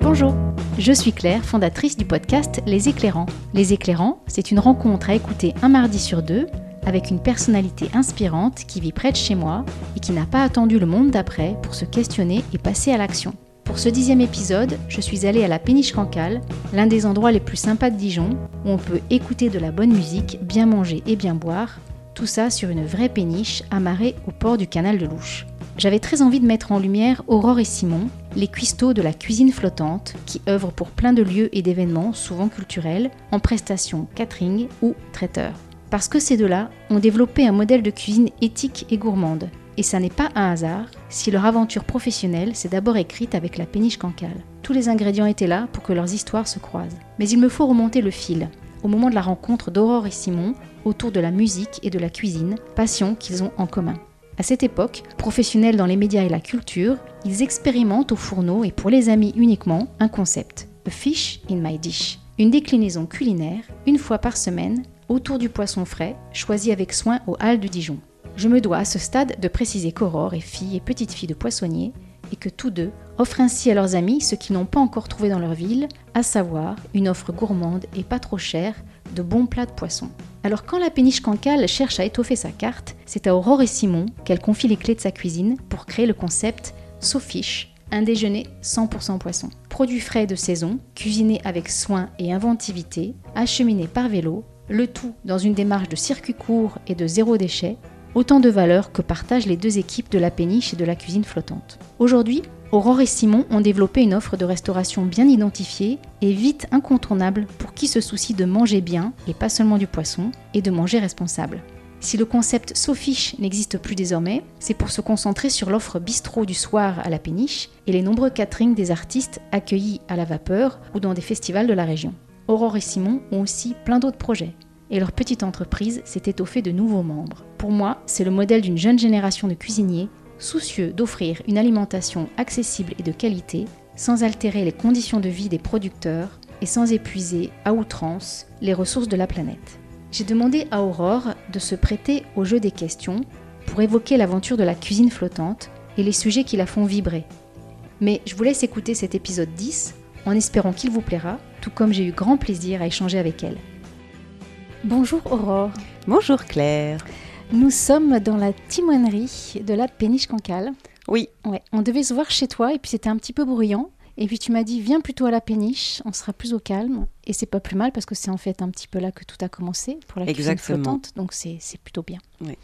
Bonjour, je suis Claire, fondatrice du podcast Les Éclairants. Les Éclairants, c'est une rencontre à écouter un mardi sur deux avec une personnalité inspirante qui vit près de chez moi et qui n'a pas attendu le monde d'après pour se questionner et passer à l'action. Pour ce dixième épisode, je suis allée à la Péniche Cancale, l'un des endroits les plus sympas de Dijon, où on peut écouter de la bonne musique, bien manger et bien boire, tout ça sur une vraie péniche amarrée au port du canal de Louche. J'avais très envie de mettre en lumière Aurore et Simon, les cuistots de la cuisine flottante, qui œuvrent pour plein de lieux et d'événements, souvent culturels, en prestations catering ou traiteur. Parce que ces deux-là ont développé un modèle de cuisine éthique et gourmande. Et ça n'est pas un hasard si leur aventure professionnelle s'est d'abord écrite avec la péniche cancale. Tous les ingrédients étaient là pour que leurs histoires se croisent. Mais il me faut remonter le fil, au moment de la rencontre d'Aurore et Simon, autour de la musique et de la cuisine, passion qu'ils ont en commun. À cette époque, professionnels dans les médias et la culture, ils expérimentent au fourneau et pour les amis uniquement un concept, a fish in my dish, une déclinaison culinaire, une fois par semaine, autour du poisson frais, choisi avec soin aux Halles du Dijon. Je me dois à ce stade de préciser qu'Aurore est fille et petite fille de poissonnier et que tous deux offrent ainsi à leurs amis ce qu'ils n'ont pas encore trouvé dans leur ville, à savoir une offre gourmande et pas trop chère de bons plats de poisson. Alors quand la péniche cancale cherche à étoffer sa carte, c'est à Aurore et Simon qu'elle confie les clés de sa cuisine pour créer le concept SoFish, un déjeuner 100% poisson. Produit frais de saison, cuisiné avec soin et inventivité, acheminé par vélo, le tout dans une démarche de circuit court et de zéro déchet, autant de valeurs que partagent les deux équipes de la péniche et de la cuisine flottante. Aujourd'hui, Aurore et Simon ont développé une offre de restauration bien identifiée et vite incontournable pour qui se soucie de manger bien, et pas seulement du poisson, et de manger responsable. Si le concept Sofiche n'existe plus désormais, c'est pour se concentrer sur l'offre bistrot du soir à la péniche et les nombreux caterings des artistes accueillis à la vapeur ou dans des festivals de la région. Aurore et Simon ont aussi plein d'autres projets. Et leur petite entreprise s'est étoffée de nouveaux membres. Pour moi, c'est le modèle d'une jeune génération de cuisiniers soucieux d'offrir une alimentation accessible et de qualité, sans altérer les conditions de vie des producteurs et sans épuiser à outrance les ressources de la planète. J'ai demandé à Aurore de se prêter au jeu des questions pour évoquer l'aventure de la cuisine flottante et les sujets qui la font vibrer. Mais je vous laisse écouter cet épisode 10 en espérant qu'il vous plaira, tout comme j'ai eu grand plaisir à échanger avec elle. Bonjour Aurore. Bonjour Claire. Nous sommes dans la timonerie de la péniche cancale. Oui. Ouais, on devait se voir chez toi et puis c'était un petit peu bruyant. Et puis tu m'as dit viens plutôt à la péniche, on sera plus au calme. Et c'est pas plus mal parce que c'est en fait un petit peu là que tout a commencé pour la cuisine flottante, donc c'est plutôt bien. Oui.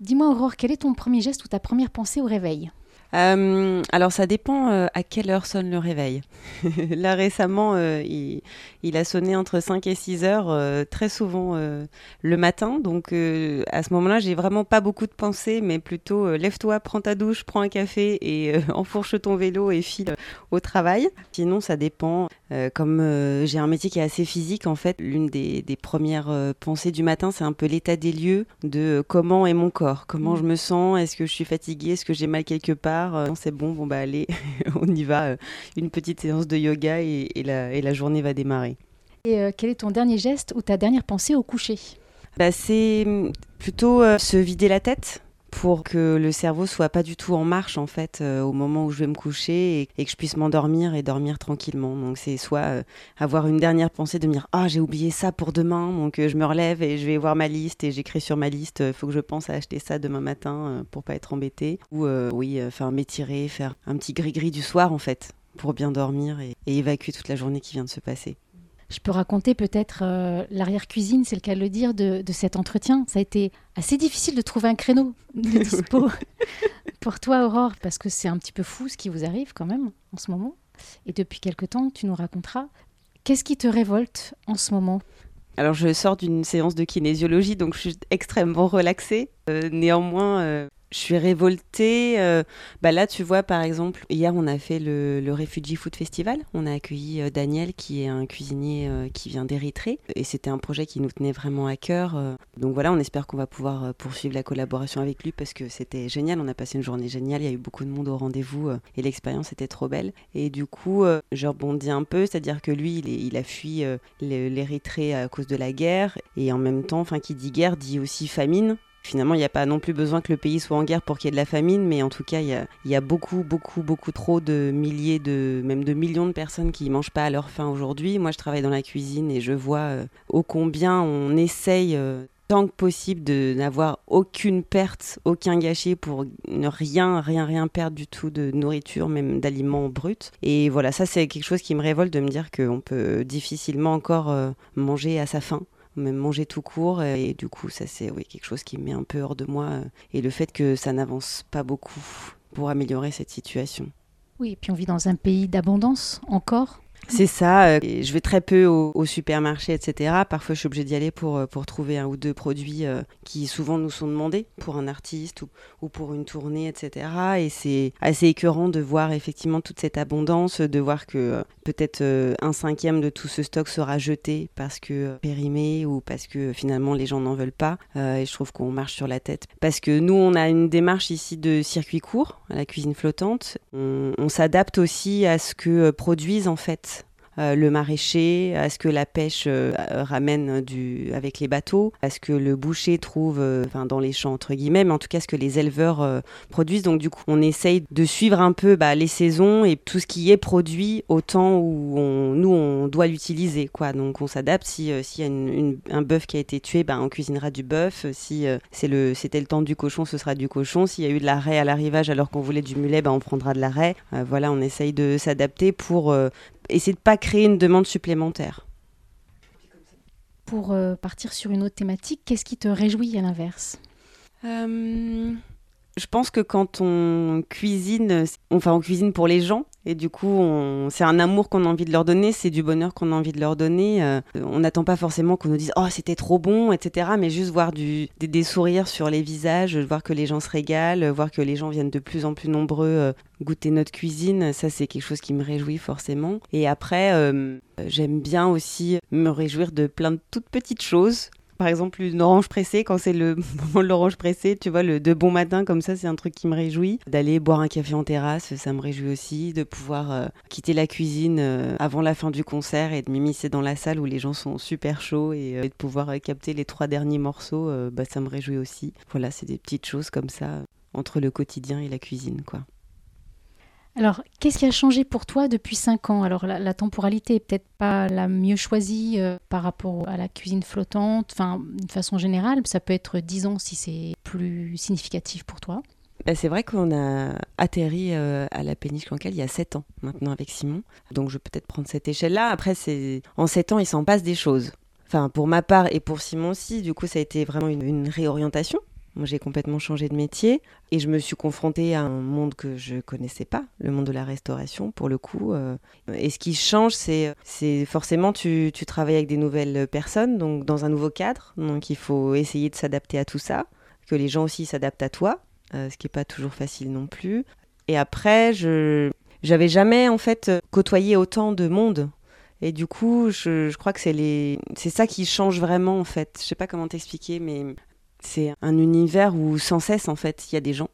Dis-moi Aurore, quel est ton premier geste ou ta première pensée au réveil? Euh, alors ça dépend euh, à quelle heure sonne le réveil. Là récemment, euh, il, a sonné entre 5 et 6 heures, très souvent le matin. Donc à ce moment-là, j'ai vraiment pas beaucoup de pensées, mais plutôt lève-toi, prends ta douche, prends un café et enfourche ton vélo et file au travail. Sinon, ça dépend. Comme j'ai un métier qui est assez physique, en fait, l'une des, des premières pensées du matin, c'est un peu l'état des lieux de comment est mon corps, comment mmh. je me sens, est-ce que je suis fatiguée, est-ce que j'ai mal quelque part? Euh, c'est bon, bon bah allez, on y va. Euh, une petite séance de yoga et, la, journée va démarrer. Et euh, quel est ton dernier geste ou ta dernière pensée au coucher? Bah, C'est hum, plutôt se vider la tête pour que le cerveau soit pas du tout en marche en fait euh, au moment où je vais me coucher et, que je puisse m'endormir et dormir tranquillement. Donc c'est soit euh, avoir une dernière pensée de me dire ah j'ai oublié ça pour demain donc euh, je me relève et je vais voir ma liste et j'écris sur ma liste il faut que je pense à acheter ça demain matin pour pas être embêté ou oui enfin m'étirer faire un petit gris gris du soir en fait pour bien dormir et évacuer toute la journée qui vient de se passer. Je peux raconter peut-être euh, l'arrière-cuisine, c'est le cas de le dire, de, cet entretien. Ça a été assez difficile de trouver un créneau de dispo pour toi, Aurore, parce que c'est un petit peu fou ce qui vous arrive quand même en ce moment. Et depuis quelque temps, tu nous raconteras. Qu'est-ce qui te révolte en ce moment? Alors je sors d'une séance de kinésiologie, donc je suis extrêmement relaxée. Euh, néanmoins, euh, je suis révoltée. Euh, bah là, tu vois, par exemple, hier, on a fait le, Refugee Food Festival. On a accueilli euh, Daniel, qui est un cuisinier euh, qui vient d'Érythrée. Et c'était un projet qui nous tenait vraiment à cœur. donc voilà, on espère qu'on va pouvoir poursuivre la collaboration avec lui parce que c'était génial. On a passé une journée géniale. Il y a eu beaucoup de monde au rendez-vous et l'expérience était trop belle. Et du coup, je rebondis un peu, c'est-à-dire que lui, il, il a fui l'Érythrée à cause de la guerre. Et en même temps, enfin, qui dit guerre dit aussi famine. Finalement, il n'y a pas non plus besoin que le pays soit en guerre pour qu'il y ait de la famine, mais en tout cas, il y a, beaucoup, beaucoup, beaucoup trop de milliers, de, même de millions de personnes qui ne mangent pas à leur faim aujourd'hui. Moi, je travaille dans la cuisine et je vois ô combien on essaye tant que possible de n'avoir aucune perte, aucun gâchis pour ne rien, rien, rien perdre du tout de nourriture, même d'aliments bruts. Et voilà, ça c'est quelque chose qui me révolte de me dire qu'on peut difficilement encore euh, manger à sa faim même manger tout court et du coup ça c'est oui, quelque chose qui me met un peu hors de moi euh, et le fait que ça n'avance pas beaucoup pour améliorer cette situation. Oui, et puis on vit dans un pays d'abondance encore c'est ça. Euh, je vais très peu au, supermarché, etc. Parfois, je suis obligée d'y aller pour, euh, pour trouver un ou deux produits euh, qui souvent nous sont demandés pour un artiste ou, ou pour une tournée, etc. Et c'est assez écœurant de voir effectivement toute cette abondance, de voir que peut-être un cinquième de tout ce stock sera jeté parce que périmé ou parce que finalement les gens n'en veulent pas. et je trouve qu'on marche sur la tête. Parce que nous, on a une démarche ici de circuit court la cuisine flottante. on s'adapte aussi à ce que produisent en fait euh, le maraîcher, à ce que la pêche euh, ramène du, avec les bateaux, à ce que le boucher trouve euh, dans les champs, entre guillemets, mais en tout cas ce que les éleveurs produisent. Donc du coup, on essaye de suivre un peu bah, les saisons et tout ce qui est produit au temps où on, nous, on doit l'utiliser. quoi. Donc on s'adapte. S'il si y a un bœuf qui a été tué, bah, on cuisinera du bœuf. Si c'est le, c'était le temps du cochon, ce sera du cochon. S'il y a eu de la raie à l'arrivage alors qu'on voulait du mulet, bah, on prendra de la raie. voilà, on essaye de s'adapter pour essayer de pas créer une demande supplémentaire. Pour euh, partir sur une autre thématique, qu'est-ce qui te réjouit à l'inverse? Euh, Je pense que quand on cuisine, enfin on cuisine pour les gens, et du coup, c'est un amour qu'on a envie de leur donner, c'est du bonheur qu'on a envie de leur donner. Euh, on n'attend pas forcément qu'on nous dise Oh, c'était trop bon, etc. Mais juste voir des, sourires sur les visages, voir que les gens se régalent, voir que les gens viennent de plus en plus nombreux euh, goûter notre cuisine, ça, c'est quelque chose qui me réjouit forcément. Et après, euh, j'aime bien aussi me réjouir de plein de toutes petites choses par exemple une orange pressée, quand c'est le moment de l'orange pressée, tu vois, le de bon matin, comme ça, c'est un truc qui me réjouit. D'aller boire un café en terrasse, ça me réjouit aussi. De pouvoir euh, quitter la cuisine euh, avant la fin du concert et de m'immiscer dans la salle où les gens sont super chauds et, euh, de pouvoir capter les trois derniers morceaux, bah, ça me réjouit aussi. Voilà, c'est des petites choses comme ça entre le quotidien et la cuisine, quoi. Alors, qu'est-ce qui a changé pour toi depuis 5 ans? Alors, la, temporalité est peut-être pas la mieux choisie euh, par rapport à la cuisine flottante, enfin, d'une façon générale, ça peut être 10 ans si c'est plus significatif pour toi. Bah, c'est vrai qu'on a atterri euh, à la péniche Cancale il y a 7 ans maintenant avec Simon. Donc je vais peut-être prendre cette échelle-là. Après, en 7 ans, il s'en passe des choses. Enfin, pour ma part et pour Simon aussi, du coup, ça a été vraiment une réorientation j'ai complètement changé de métier et je me suis confrontée à un monde que je connaissais pas, le monde de la restauration, pour le coup. Euh. Et ce qui change, c'est, c'est forcément, tu, tu travailles avec des nouvelles personnes, donc dans un nouveau cadre. Donc, il faut essayer de s'adapter à tout ça, que les gens aussi s'adaptent à toi, euh, ce qui n'est pas toujours facile non plus. Et après, je j'avais jamais, en fait, côtoyé autant de monde. Et du coup, je, je crois que c'est les, c'est ça qui change vraiment en fait. Je sais pas comment t'expliquer, mais c'est un univers où sans cesse, en fait, il y a des gens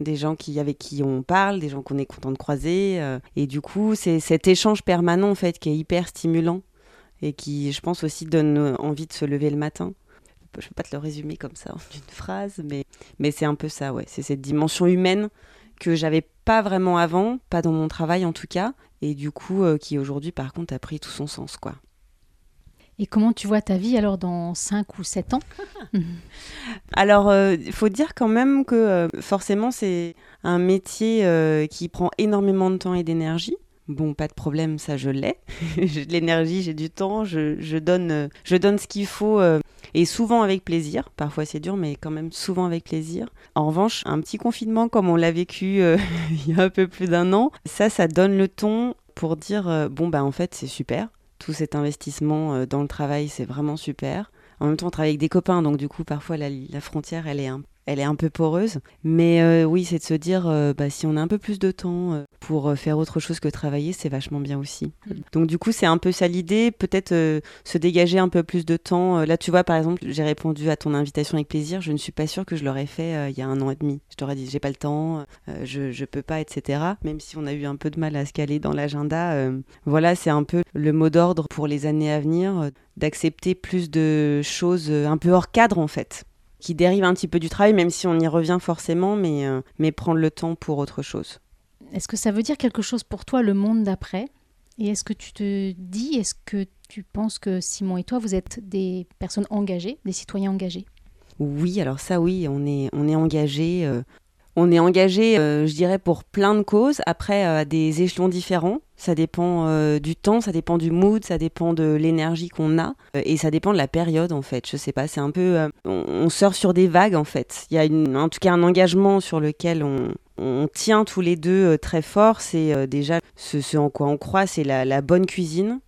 des gens qui, avec qui on parle, des gens qu'on est content de croiser. Euh, et du coup, c'est cet échange permanent, en fait, qui est hyper stimulant et qui, je pense, aussi donne envie de se lever le matin. Je ne peux pas te le résumer comme ça en une phrase, mais, mais c'est un peu ça, ouais. C'est cette dimension humaine que j'avais pas vraiment avant, pas dans mon travail en tout cas, et du coup, euh, qui aujourd'hui, par contre, a pris tout son sens, quoi. Et comment tu vois ta vie alors dans 5 ou 7 ans Alors, il euh, faut dire quand même que euh, forcément, c'est un métier euh, qui prend énormément de temps et d'énergie. Bon, pas de problème, ça je l'ai. j'ai de l'énergie, j'ai du temps, je, je, donne, je donne ce qu'il faut et souvent avec plaisir. Parfois c'est dur, mais quand même souvent avec plaisir. En revanche, un petit confinement comme on l'a vécu il y a un peu plus d'un an, ça, ça donne le ton pour dire bon, bah en fait, c'est super tout cet investissement euh, dans le travail, c'est vraiment super. En même temps, on travaille avec des copains, donc du coup, parfois, la, frontière, elle est un elle est un peu poreuse. Mais euh, oui, c'est de se dire, euh, bah, si on a un peu plus de temps euh, pour faire autre chose que travailler, c'est vachement bien aussi. Mm. Donc du coup, c'est un peu ça l'idée, peut-être se dégager un peu plus de temps. Là, tu vois, par exemple, j'ai répondu à ton invitation avec plaisir. Je ne suis pas sûre que je l'aurais fait il y a un an et demi. Je t'aurais dit, j'ai pas le temps, je, je peux pas, etc. Même si on a eu un peu de mal à se caler dans l'agenda. voilà, c'est un peu le mot d'ordre pour les années à venir, d'accepter plus de choses un peu hors cadre en fait qui dérive un petit peu du travail, même si on y revient forcément, mais, mais prendre le temps pour autre chose. Est-ce que ça veut dire quelque chose pour toi, le monde d'après? Et est-ce que tu te dis, est-ce que tu penses que Simon et toi, vous êtes des personnes engagées, des citoyens engagés? Oui, alors ça oui, on est, on est engagés. Euh, on est engagé, euh, je dirais, pour plein de causes, après euh, à des échelons différents. Ça dépend du temps, ça dépend du mood, ça dépend de l'énergie qu'on a, et ça dépend de la période en fait. Je sais pas, c'est un peu, on, sort sur des vagues en fait. Il y a en tout cas un engagement sur lequel on tient tous les deux très fort. C'est déjà ce, en quoi on croit, c'est la bonne cuisine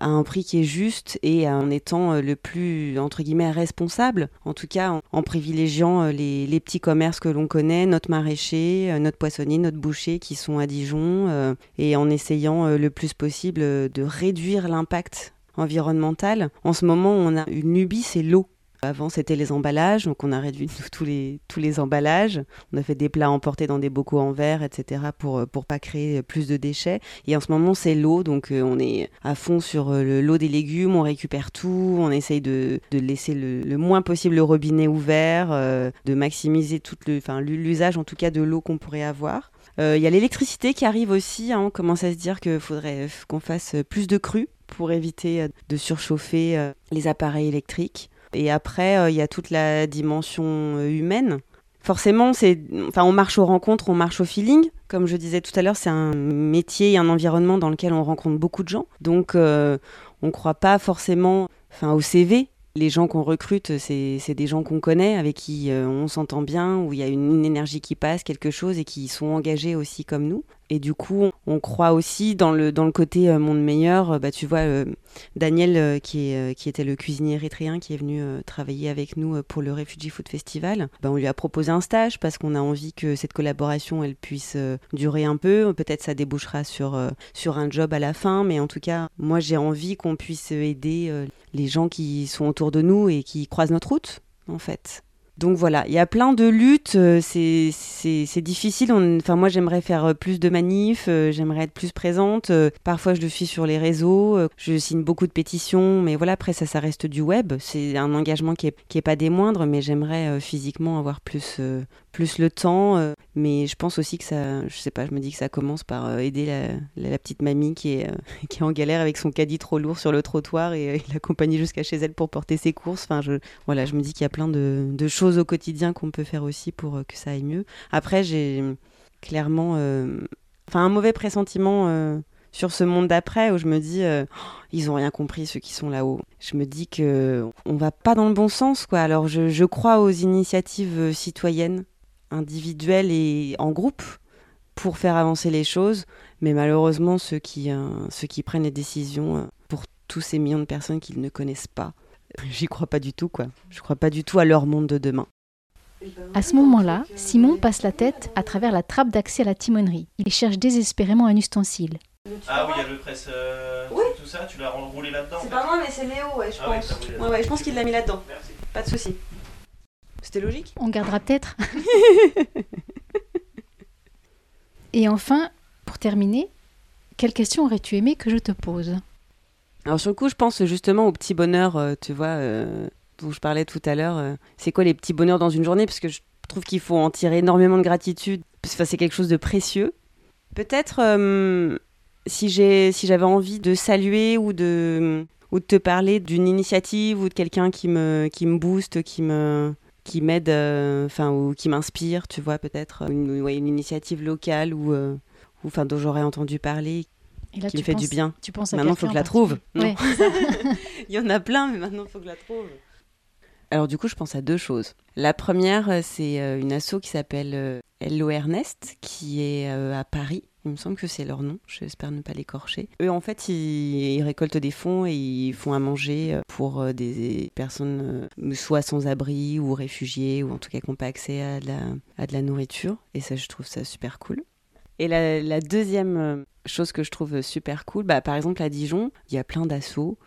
à un prix qui est juste et en étant euh, le plus, entre guillemets, responsable, en tout cas en, privilégiant euh, les, petits commerces que l'on connaît, notre maraîcher, euh, notre poissonnier, notre boucher qui sont à Dijon, et en essayant le plus possible de réduire l'impact environnemental. En ce moment, on a une lubie, c'est l'eau. Avant, c'était les emballages, donc on a réduit tous les, tous les emballages. On a fait des plats emportés dans des bocaux en verre, etc., pour ne pas créer plus de déchets. Et en ce moment, c'est l'eau, donc euh, on est à fond sur euh, l'eau des légumes, on récupère tout, on essaye de, de laisser le, moins possible le robinet ouvert, euh, de maximiser tout l'usage, en tout cas, de l'eau qu'on pourrait avoir. Il y a l'électricité qui arrive aussi, hein. on commence à se dire qu'il faudrait qu'on fasse plus de crues pour éviter de surchauffer les appareils électriques. Et après, euh, il y a toute la dimension euh, humaine. Forcément, c'est, enfin, on marche aux rencontres, on marche au feeling. Comme je disais tout à l'heure, c'est un métier et un environnement dans lequel on rencontre beaucoup de gens. Donc, euh, on ne croit pas forcément enfin, au CV. Les gens qu'on recrute, c'est, des gens qu'on connaît, avec qui on s'entend bien, où il y a une, énergie qui passe, quelque chose, et qui sont engagés aussi comme nous. Et du coup, on, croit aussi dans le, dans le côté euh, monde meilleur. Euh, bah, tu vois, euh, Daniel, qui, est, qui était le cuisinier érythréen, qui est venu travailler avec nous pour le Refugee Food Festival, bah, on lui a proposé un stage parce qu'on a envie que cette collaboration, elle puisse durer un peu. Peut-être ça débouchera sur, sur un job à la fin, mais en tout cas, moi, j'ai envie qu'on puisse aider les gens qui sont autour de nous et qui croisent notre route, en fait. Donc voilà, il y a plein de luttes, euh, c'est difficile. Enfin, moi, j'aimerais faire euh, plus de manifs, euh, j'aimerais être plus présente. Parfois, je le suis sur les réseaux, je signe beaucoup de pétitions, mais voilà, après, ça, ça reste du web. C'est un engagement qui est, qui est pas des moindres, mais j'aimerais physiquement avoir plus, plus le temps. Mais je pense aussi que ça, je sais pas, je me dis que ça commence par aider la, petite mamie qui est, qui est en galère avec son caddie trop lourd sur le trottoir et, l'accompagner jusqu'à chez elle pour porter ses courses. Enfin, je, voilà, je me dis qu'il y a plein de choses au quotidien qu'on peut faire aussi pour que ça aille mieux. Après, j'ai clairement, enfin, un mauvais pressentiment sur ce monde d'après où je me dis oh, ils ont rien compris ceux qui sont là-haut. Je me dis que on va pas dans le bon sens quoi. Alors je, crois aux initiatives citoyennes individuel et en groupe pour faire avancer les choses. Mais malheureusement, ceux qui, euh, ceux qui prennent les décisions euh, pour tous ces millions de personnes qu'ils ne connaissent pas, j'y crois pas du tout, quoi. Je crois pas du tout à leur monde de demain. À ce moment-là, Simon passe la tête à travers la trappe d'accès à la timonerie. Il cherche désespérément un ustensile. Ah oui, il y a le presse, euh, tout ça, tu l'as roulé là-dedans. C'est pas moi, mais c'est Léo, ouais, je ah pense. Ouais, ouais, je pense qu'il l'a mis là-dedans. Pas de souci. C'était logique? On gardera peut-être. Et enfin, pour terminer, quelle question aurais-tu aimé que je te pose? Alors sur le coup, je pense justement au petit bonheur, euh, tu vois, euh, dont je parlais tout à l'heure. Euh, c'est quoi les petits bonheurs dans une journée? Parce que je trouve qu'il faut en tirer énormément de gratitude. Enfin, c'est quelque chose de précieux. Peut-être si si j'avais envie de saluer ou de ou de te parler d'une initiative ou de quelqu'un qui me qui me booste, qui me qui m'aide, enfin, ou qui m'inspire, tu vois, peut-être une, une, initiative locale ou, euh, enfin, dont j'aurais entendu parler, qui me fait du bien. Tu penses maintenant, il faut que je la trouve. il y en a plein, mais maintenant, il faut que je la trouve. Alors du coup, je pense à deux choses. La première, euh, c'est une asso qui s'appelle Hello Ernest, qui est à Paris il me semble que c'est leur nom, j'espère ne pas l'écorcher. Eux, en fait, ils, récoltent des fonds et ils font à manger euh, pour euh, des personnes euh, soit sans abri ou réfugiés ou en tout cas qui n'ont pas accès à de, la, à de la nourriture. Et ça, je trouve ça super cool. Et la, deuxième chose que je trouve super cool, bah, par exemple à Dijon, il y a plein d'assauts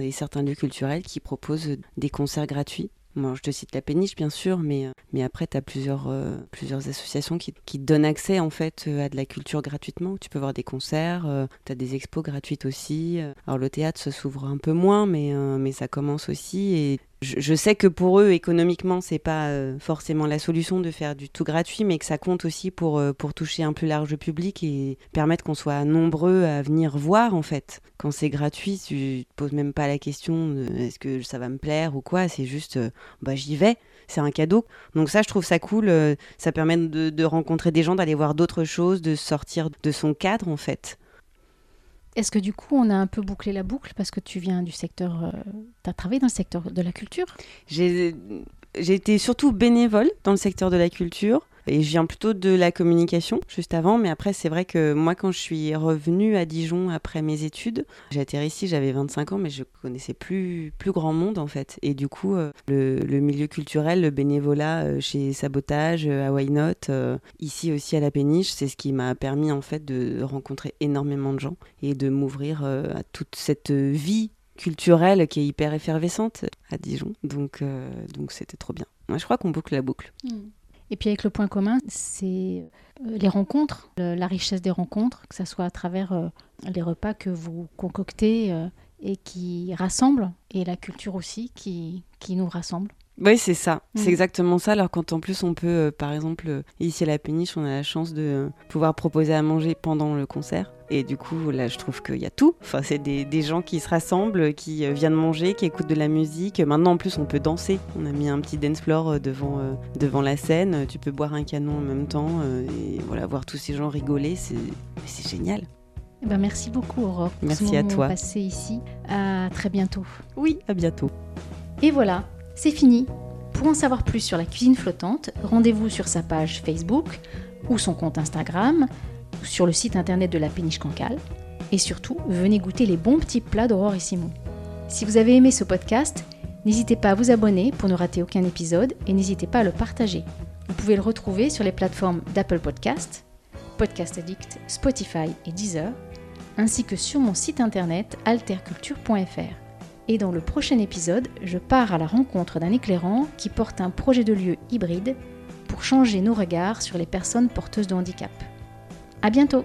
et certains lieux culturels qui proposent des concerts gratuits je te cite la péniche, bien sûr, mais, euh, mais après, tu as plusieurs, euh, plusieurs associations qui, qui, te donnent accès en fait euh, à de la culture gratuitement. Tu peux voir des concerts, tu as des expos gratuites aussi. Alors, le théâtre se s'ouvre un peu moins, mais, mais ça commence aussi. Et je, sais que pour eux, économiquement, c'est pas euh, forcément la solution de faire du tout gratuit, mais que ça compte aussi pour, euh, pour toucher un plus large public et permettre qu'on soit nombreux à venir voir, en fait. Quand c'est gratuit, tu te poses même pas la question est-ce que ça va me plaire ou quoi, c'est juste bah j'y vais c'est un cadeau. Donc ça, je trouve ça cool. ça permet de rencontrer des gens, d'aller voir d'autres choses, de sortir de son cadre en fait. Est-ce que du coup, on a un peu bouclé la boucle parce que tu viens du secteur, euh, tu as travaillé dans le secteur de la culture? J'ai été surtout bénévole dans le secteur de la culture. Et je viens plutôt de la communication, juste avant. Mais après, c'est vrai que moi, quand je suis revenue à Dijon après mes études, j'ai atterri ici, j'avais 25 ans, mais je connaissais plus, plus grand monde, en fait. Et du coup, euh, le, milieu culturel, le bénévolat euh, chez Sabotage, euh, à Why Not, ici aussi à La Péniche, c'est ce qui m'a permis, en fait, de rencontrer énormément de gens et de m'ouvrir à toute cette vie culturelle qui est hyper effervescente à Dijon. Donc, donc c'était trop bien. Moi, je crois qu'on boucle la boucle. Hmm. Et puis avec le point commun, c'est euh, les rencontres, la richesse des rencontres, que ce soit à travers euh, les repas que vous concoctez euh, et qui rassemblent, et la culture aussi qui, qui nous rassemble. Oui, c'est ça. C'est mm. exactement ça. Alors quand en plus on peut, par exemple, ici à la péniche, on a la chance de pouvoir proposer à manger pendant le concert. Et du coup, là, je trouve qu'il y a tout. Enfin, c'est des, gens qui se rassemblent, qui euh, viennent manger, qui écoutent de la musique. Maintenant, en plus, on peut danser. On a mis un petit dance floor euh, devant, euh, devant la scène. Tu peux boire un canon en même temps et voilà, voir tous ces gens rigoler. C'est génial. Eh ben, merci beaucoup, Aurore. Merci à toi. passé ici. À très bientôt. Oui, à bientôt. Et voilà, c'est fini. Pour en savoir plus sur la cuisine flottante, rendez-vous sur sa page Facebook ou son compte Instagram sur le site internet de la péniche Cancale. Et surtout, venez goûter les bons petits plats d'Aurore et Simon. Si vous avez aimé ce podcast, n'hésitez pas à vous abonner pour ne rater aucun épisode et n'hésitez pas à le partager. Vous pouvez le retrouver sur les plateformes d'Apple Podcast, Podcast Addict, Spotify et Deezer, ainsi que sur mon site internet alterculture.fr. Et dans le prochain épisode, je pars à la rencontre d'un éclairant qui porte un projet de lieu hybride pour changer nos regards sur les personnes porteuses de handicap. À bientôt